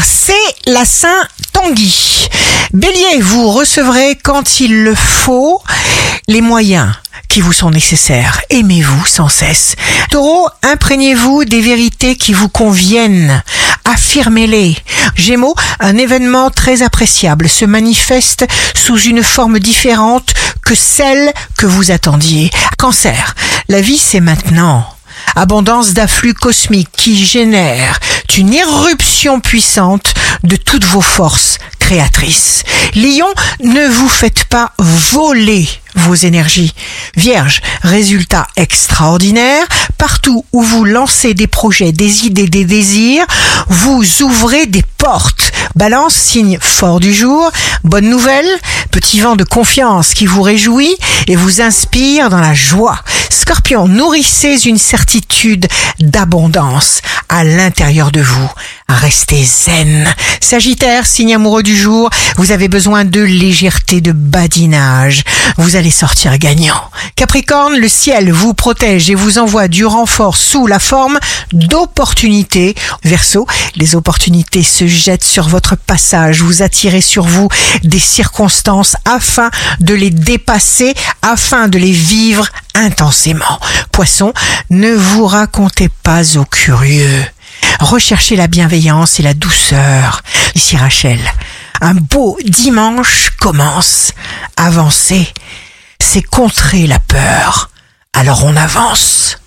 C'est la Saint Tanguy. Bélier, vous recevrez quand il le faut les moyens qui vous sont nécessaires. Aimez-vous sans cesse. Taureau, imprégnez-vous des vérités qui vous conviennent. Affirmez-les. Gémeaux, un événement très appréciable se manifeste sous une forme différente que celle que vous attendiez. Cancer, la vie c'est maintenant abondance d'afflux cosmiques qui génère une irruption puissante de toutes vos forces créatrices. Lion, ne vous faites pas voler vos énergies. Vierge, résultat extraordinaire, partout où vous lancez des projets, des idées, des désirs, vous ouvrez des portes. Balance, signe fort du jour, bonne nouvelle, petit vent de confiance qui vous réjouit et vous inspire dans la joie. Scorpion, nourrissez une certitude d'abondance à l'intérieur de vous. Restez zen. Sagittaire, signe amoureux du jour, vous avez besoin de légèreté, de badinage. Vous allez sortir gagnant. Capricorne, le ciel vous protège et vous envoie du renfort sous la forme d'opportunités. Verseau, les opportunités se jettent sur votre passage. Vous attirez sur vous des circonstances afin de les dépasser, afin de les vivre intensément. Poisson, ne vous racontez pas aux curieux. Recherchez la bienveillance et la douceur. Ici Rachel, un beau dimanche commence. Avancer, c'est contrer la peur. Alors on avance.